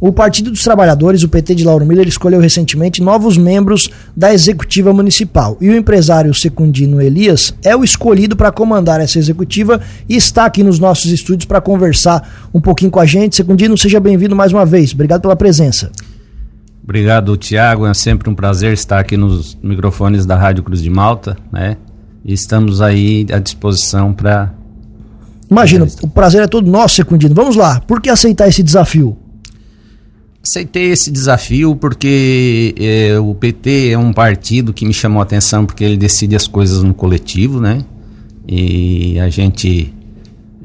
O Partido dos Trabalhadores, o PT de Lauro Miller, escolheu recentemente novos membros da executiva municipal. E o empresário Secundino Elias é o escolhido para comandar essa executiva e está aqui nos nossos estúdios para conversar um pouquinho com a gente. Secundino, seja bem-vindo mais uma vez. Obrigado pela presença. Obrigado, Tiago. É sempre um prazer estar aqui nos microfones da Rádio Cruz de Malta, né? E estamos aí à disposição para. Imagina, o prazer é todo nosso, Secundino. Vamos lá, por que aceitar esse desafio? Aceitei esse desafio porque é, o PT é um partido que me chamou a atenção porque ele decide as coisas no coletivo, né? E a gente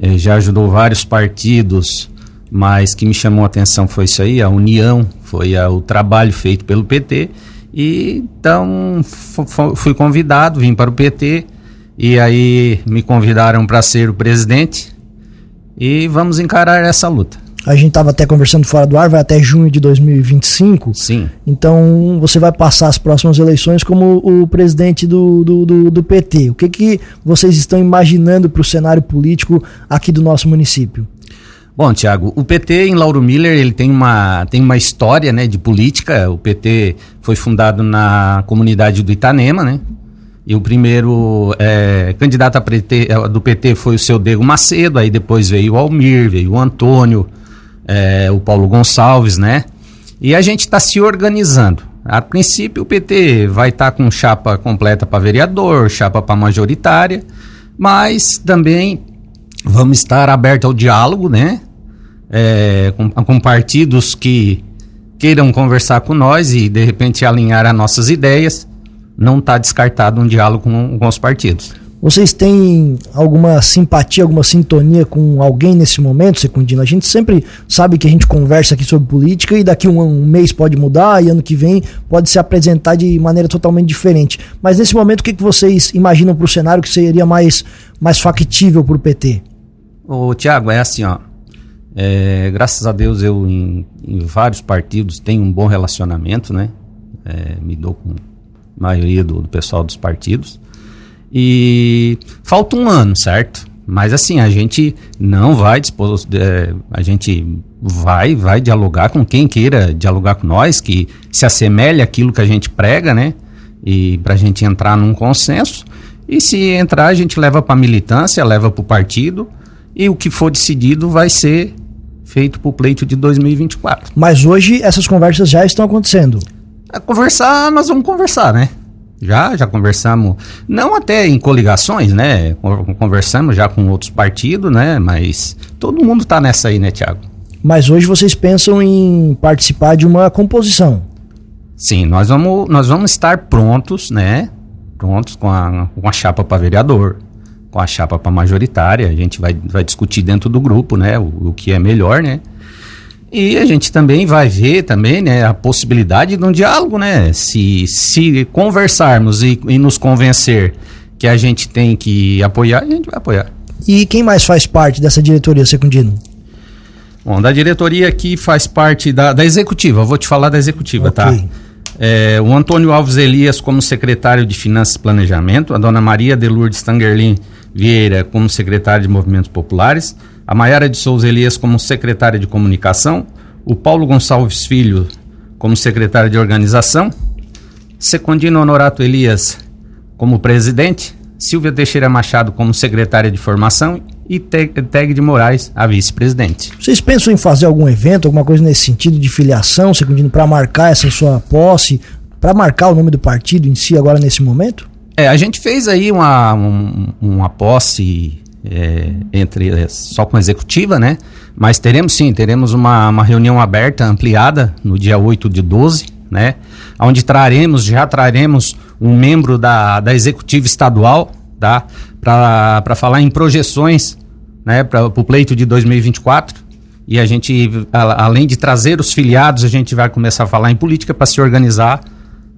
é, já ajudou vários partidos, mas que me chamou a atenção foi isso aí, a união, foi a, o trabalho feito pelo PT. E então fui convidado, vim para o PT e aí me convidaram para ser o presidente e vamos encarar essa luta. A gente estava até conversando fora do ar, vai até junho de 2025. Sim. Então você vai passar as próximas eleições como o presidente do, do, do, do PT. O que, que vocês estão imaginando para o cenário político aqui do nosso município? Bom, Tiago, o PT em Lauro Miller ele tem uma, tem uma história né, de política. O PT foi fundado na comunidade do Itanema, né? E o primeiro é, candidato PT, é, do PT foi o seu Diego Macedo, aí depois veio o Almir, veio o Antônio, é, o Paulo Gonçalves, né? E a gente está se organizando. A princípio, o PT vai estar tá com chapa completa para vereador, chapa para majoritária, mas também vamos estar abertos ao diálogo, né? É, com, com partidos que queiram conversar com nós e de repente alinhar as nossas ideias. Não está descartado um diálogo com, com os partidos. Vocês têm alguma simpatia, alguma sintonia com alguém nesse momento, Secundino? A gente sempre sabe que a gente conversa aqui sobre política e daqui um, um mês pode mudar e ano que vem pode se apresentar de maneira totalmente diferente. Mas nesse momento, o que, que vocês imaginam para o cenário que seria mais, mais factível para o PT? Ô, Tiago, é assim, ó. É, graças a Deus eu em, em, vários partidos tenho um bom relacionamento, né? É, me dou com a maioria do, do pessoal dos partidos. E falta um ano, certo? Mas assim, a gente não vai dispor, é, a gente vai, vai dialogar com quem queira dialogar com nós, que se assemelhe àquilo que a gente prega, né? E para a gente entrar num consenso. E se entrar, a gente leva para militância, leva para o partido, e o que for decidido vai ser feito para o pleito de 2024. Mas hoje essas conversas já estão acontecendo. A conversar, nós vamos conversar, né? Já, já conversamos, não até em coligações, né? Conversamos já com outros partidos, né? Mas todo mundo tá nessa aí, né, Tiago? Mas hoje vocês pensam em participar de uma composição? Sim, nós vamos, nós vamos estar prontos, né? Prontos com a, com a chapa para vereador, com a chapa para majoritária. A gente vai, vai discutir dentro do grupo, né? O, o que é melhor, né? E a gente também vai ver também, né, a possibilidade de um diálogo, né? Se, se conversarmos e, e nos convencer que a gente tem que apoiar, a gente vai apoiar. E quem mais faz parte dessa diretoria, Secundino? Bom, da diretoria aqui faz parte da, da executiva, vou te falar da executiva, tá? okay. tá? É, o Antônio Alves Elias como secretário de Finanças e Planejamento, a dona Maria de Lourdes Tangerlin Vieira como secretária de Movimentos Populares, a Maiara de Souza Elias como secretária de Comunicação, o Paulo Gonçalves Filho como secretário de Organização, Secundino Honorato Elias como presidente, Silvia Teixeira Machado como secretária de Formação e Teg de Moraes, a vice-presidente. Vocês pensam em fazer algum evento, alguma coisa nesse sentido de filiação, Secundino, para marcar essa sua posse, para marcar o nome do partido em si agora nesse momento? É, a gente fez aí uma, um, uma posse é, entre é, só com a executiva, né? Mas teremos sim, teremos uma, uma reunião aberta, ampliada, no dia 8 de 12, né? Onde traremos, já traremos um membro da, da executiva estadual, tá? Para falar em projeções, né? Para o pleito de 2024. E a gente, a, além de trazer os filiados, a gente vai começar a falar em política para se organizar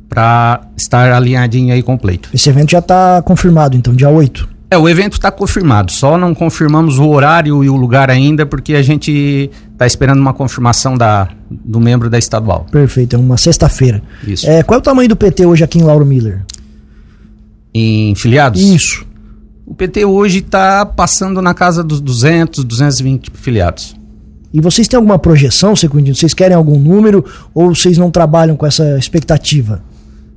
para estar alinhadinho aí com o pleito. Esse evento já está confirmado, então, dia 8. É, o evento está confirmado, só não confirmamos o horário e o lugar ainda, porque a gente está esperando uma confirmação da, do membro da estadual. Perfeito, é uma sexta-feira. Isso. É, qual é o tamanho do PT hoje aqui em Lauro Miller? Em filiados? Isso. O PT hoje está passando na casa dos 200, 220 filiados. E vocês têm alguma projeção, Secundino? Vocês querem algum número ou vocês não trabalham com essa expectativa?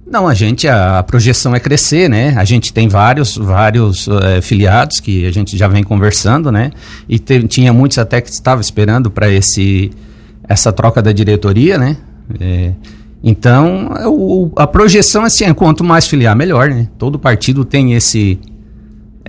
Não, a gente, a, a projeção é crescer, né? A gente tem vários, vários é, filiados que a gente já vem conversando, né? E te, tinha muitos até que estavam esperando para esse essa troca da diretoria, né? É, então, o, a projeção assim, é quanto mais filiar, melhor, né? Todo partido tem esse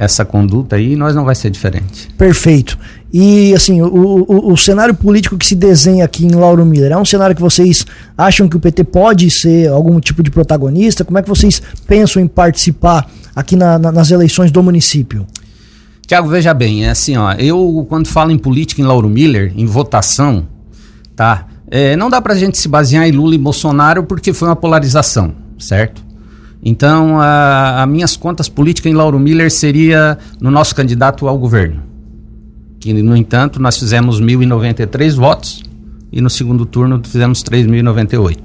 essa conduta aí nós não vai ser diferente. Perfeito. E assim, o, o, o, cenário político que se desenha aqui em Lauro Miller é um cenário que vocês acham que o PT pode ser algum tipo de protagonista? Como é que vocês pensam em participar aqui na, na, nas eleições do município? Tiago, veja bem, é assim, ó, eu quando falo em política em Lauro Miller, em votação, tá? É, não dá pra gente se basear em Lula e Bolsonaro porque foi uma polarização, certo? Então, as minhas contas políticas em Lauro Miller seria no nosso candidato ao governo. Que, no entanto, nós fizemos 1.093 votos e no segundo turno fizemos 3.098.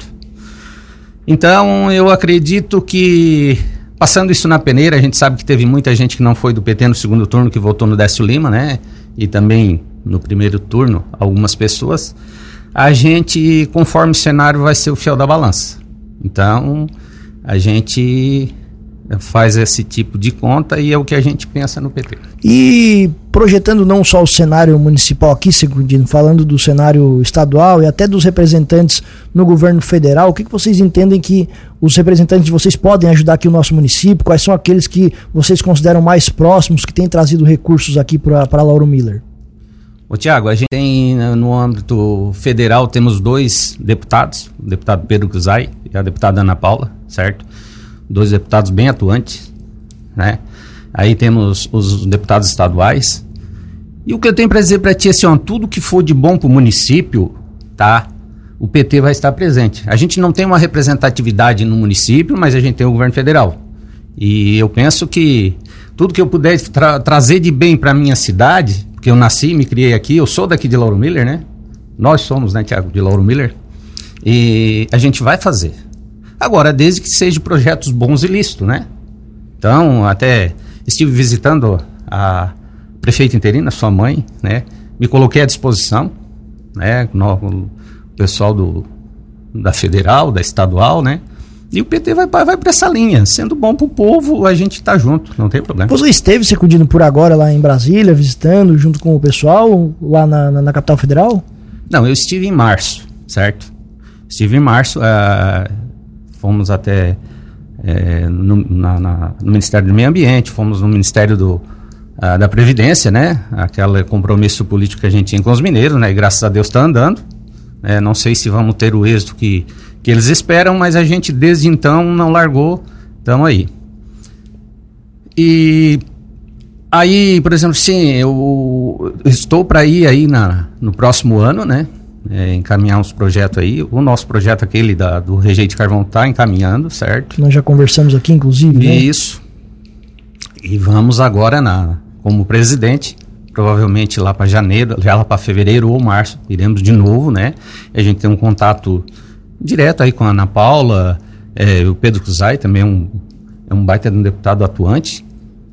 Então, eu acredito que, passando isso na peneira, a gente sabe que teve muita gente que não foi do PT no segundo turno que votou no Décio Lima, né? E também no primeiro turno, algumas pessoas. A gente, conforme o cenário, vai ser o fiel da balança. Então, a gente faz esse tipo de conta e é o que a gente pensa no PT. E projetando não só o cenário municipal aqui, Segundino, falando do cenário estadual e até dos representantes no governo federal, o que, que vocês entendem que os representantes de vocês podem ajudar aqui o nosso município? Quais são aqueles que vocês consideram mais próximos, que têm trazido recursos aqui para Lauro Miller? Ô Tiago, a gente tem no âmbito federal temos dois deputados, o deputado Pedro Cusai e a deputada Ana Paula, certo? Dois deputados bem atuantes, né? Aí temos os deputados estaduais. E o que eu tenho para dizer para ti é assim, ó, tudo que for de bom para o município, tá? O PT vai estar presente. A gente não tem uma representatividade no município, mas a gente tem o governo federal. E eu penso que tudo que eu puder tra trazer de bem para minha cidade, porque eu nasci, me criei aqui, eu sou daqui de Lauro Miller, né? Nós somos, né, Tiago, de Lauro Miller. E a gente vai fazer. Agora, desde que sejam projetos bons e lícitos, né? Então, até estive visitando a prefeita interina, sua mãe, né? Me coloquei à disposição, né? O pessoal do, da federal, da estadual, né? E o PT vai, vai para essa linha. Sendo bom para o povo, a gente está junto, não tem problema. Você esteve secundindo por agora lá em Brasília, visitando junto com o pessoal lá na, na, na capital federal? Não, eu estive em março, certo? Estive em março, uh, fomos até uh, no, na, na, no, Ministério do Meio Ambiente, fomos no Ministério do, uh, da Previdência, né? Aquele compromisso político que a gente tinha com os mineiros, né? E graças a Deus está andando. É, não sei se vamos ter o êxito que que eles esperam, mas a gente desde então não largou, estamos aí. E aí, por exemplo, sim, eu estou para ir aí na, no próximo ano, né? É, encaminhar uns projetos aí. O nosso projeto aquele da, do rejeito de carvão está encaminhando, certo? Nós já conversamos aqui, inclusive, né? Isso. E vamos agora na, como presidente, provavelmente lá para janeiro, já lá para fevereiro ou março, iremos de novo, né? A gente tem um contato direto aí com a Ana Paula, é, o Pedro Cruzai também é um, é um baita de um deputado atuante.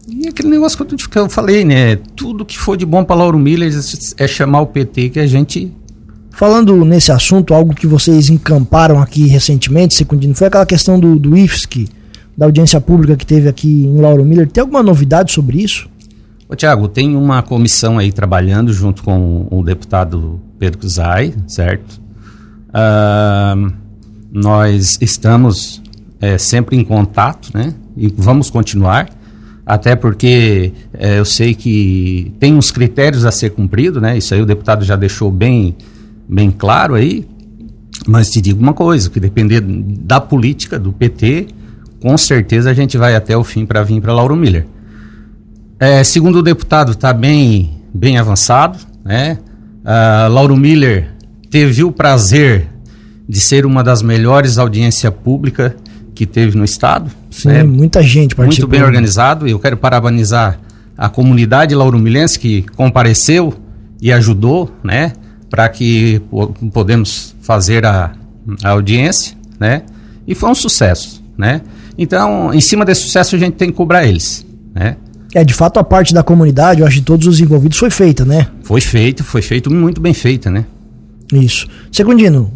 E aquele negócio que eu, eu falei, né? Tudo que for de bom para Lauro Miller é chamar o PT que a gente. Falando nesse assunto, algo que vocês encamparam aqui recentemente, Secundino, foi aquela questão do, do IFSC, da audiência pública que teve aqui em Lauro Miller. Tem alguma novidade sobre isso? Ô, Tiago, tem uma comissão aí trabalhando junto com o deputado Pedro Cruzai, certo? Uh, nós estamos é, sempre em contato, né? E vamos continuar, até porque é, eu sei que tem uns critérios a ser cumprido, né? Isso aí o deputado já deixou bem, bem claro aí. Mas te digo uma coisa, que depender da política do PT, com certeza a gente vai até o fim para vir para Lauro Miller. É, segundo o deputado, está bem, bem avançado, né? Uh, Lauro Miller teve o prazer de ser uma das melhores audiências públicas que teve no estado. Sim, né? muita gente participou. Muito bem organizado. Eu quero parabenizar a comunidade lauromilense que compareceu e ajudou, né, para que podemos fazer a, a audiência, né? E foi um sucesso, né? Então, em cima desse sucesso a gente tem que cobrar eles, né? É, de fato, a parte da comunidade, eu acho de todos os envolvidos, foi feita, né? Foi feito, foi feito muito bem feita, né? Isso. Secundino,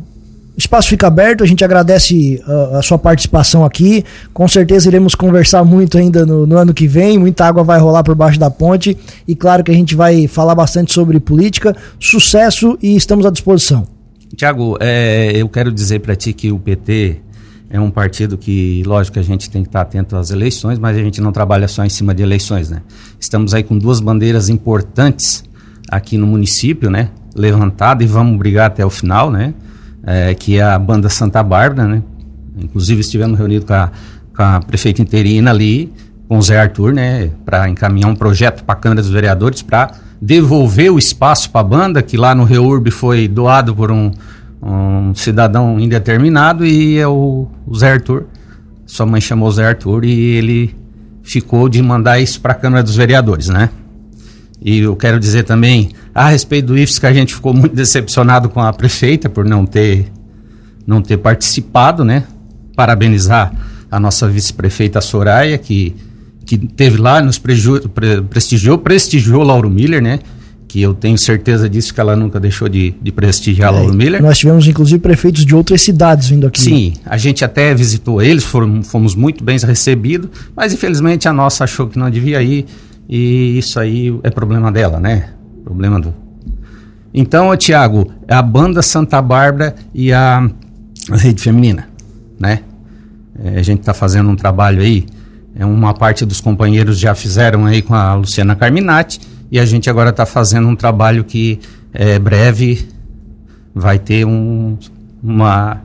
o espaço fica aberto, a gente agradece uh, a sua participação aqui. Com certeza iremos conversar muito ainda no, no, ano que vem, muita água vai rolar por baixo da ponte e claro que a gente vai falar bastante sobre política. Sucesso e estamos à disposição. Tiago, é, eu quero dizer para ti que o PT é um partido que, lógico, a gente tem que estar atento às eleições, mas a gente não trabalha só em cima de eleições, né? Estamos aí com duas bandeiras importantes aqui no município, né? Levantada e vamos brigar até o final, né? é, que é a banda Santa Bárbara, né? Inclusive estivemos reunidos com a, com a prefeita interina ali, com o Zé Arthur, né, para encaminhar um projeto para a Câmara dos Vereadores para devolver o espaço para a banda, que lá no Reurb foi doado por um, um cidadão indeterminado, e é o, o Zé Arthur. Sua mãe chamou o Zé Arthur e ele ficou de mandar isso para a Câmara dos Vereadores, né? E eu quero dizer também, a respeito do IFES, que a gente ficou muito decepcionado com a prefeita por não ter, não ter participado, né? Parabenizar a nossa vice-prefeita Soraya, que, que teve lá, nos prestigiou, prestigiou Lauro Miller, né? Que eu tenho certeza disso, que ela nunca deixou de, de prestigiar é, Lauro Miller. Nós tivemos, inclusive, prefeitos de outras cidades vindo aqui. Sim, a gente até visitou eles, foram, fomos muito bem recebidos, mas infelizmente a nossa achou que não devia ir e isso aí é problema dela, né? Problema do. Então, Tiago, a banda Santa Bárbara e a, a Rede Feminina, né? É, a gente está fazendo um trabalho aí, é uma parte dos companheiros já fizeram aí com a Luciana Carminati e a gente agora está fazendo um trabalho que é breve vai ter um, uma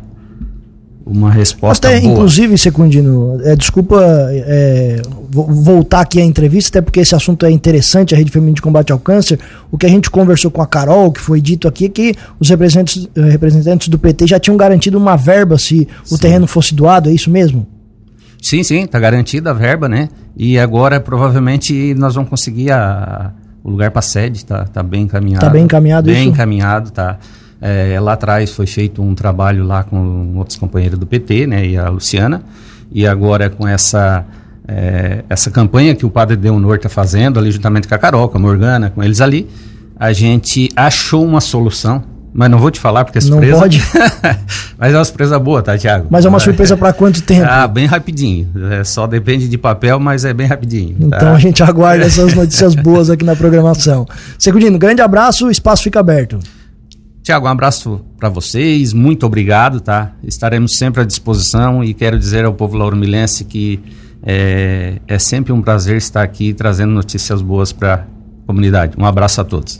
uma resposta até, boa. Inclusive, Secundino, é, desculpa é, voltar aqui à entrevista, até porque esse assunto é interessante, a Rede Feminina de Combate ao Câncer. O que a gente conversou com a Carol, que foi dito aqui, é que os representantes, eh, representantes do PT já tinham garantido uma verba se sim. o terreno fosse doado, é isso mesmo? Sim, sim, está garantida a verba, né? E agora provavelmente nós vamos conseguir a, o lugar para a sede, está tá bem encaminhado. Está bem encaminhado bem isso? Bem encaminhado, tá. É, lá atrás foi feito um trabalho lá com outros companheiros do PT, né, e a Luciana, e agora com essa é, essa campanha que o Padre Deonor está fazendo ali juntamente com a Carol, com a Morgana, com eles ali, a gente achou uma solução, mas não vou te falar porque é surpresa. Não pode. mas é uma surpresa boa, tá, Tiago? Mas é uma surpresa para quanto tempo? Ah, bem rapidinho. É, só depende de papel, mas é bem rapidinho. Tá? Então a gente aguarda essas notícias boas aqui na programação. Secundino, grande abraço, o espaço fica aberto. Tiago, um abraço para vocês, muito obrigado, tá? Estaremos sempre à disposição e quero dizer ao povo lauromilense que é, é sempre um prazer estar aqui trazendo notícias boas para a comunidade. Um abraço a todos.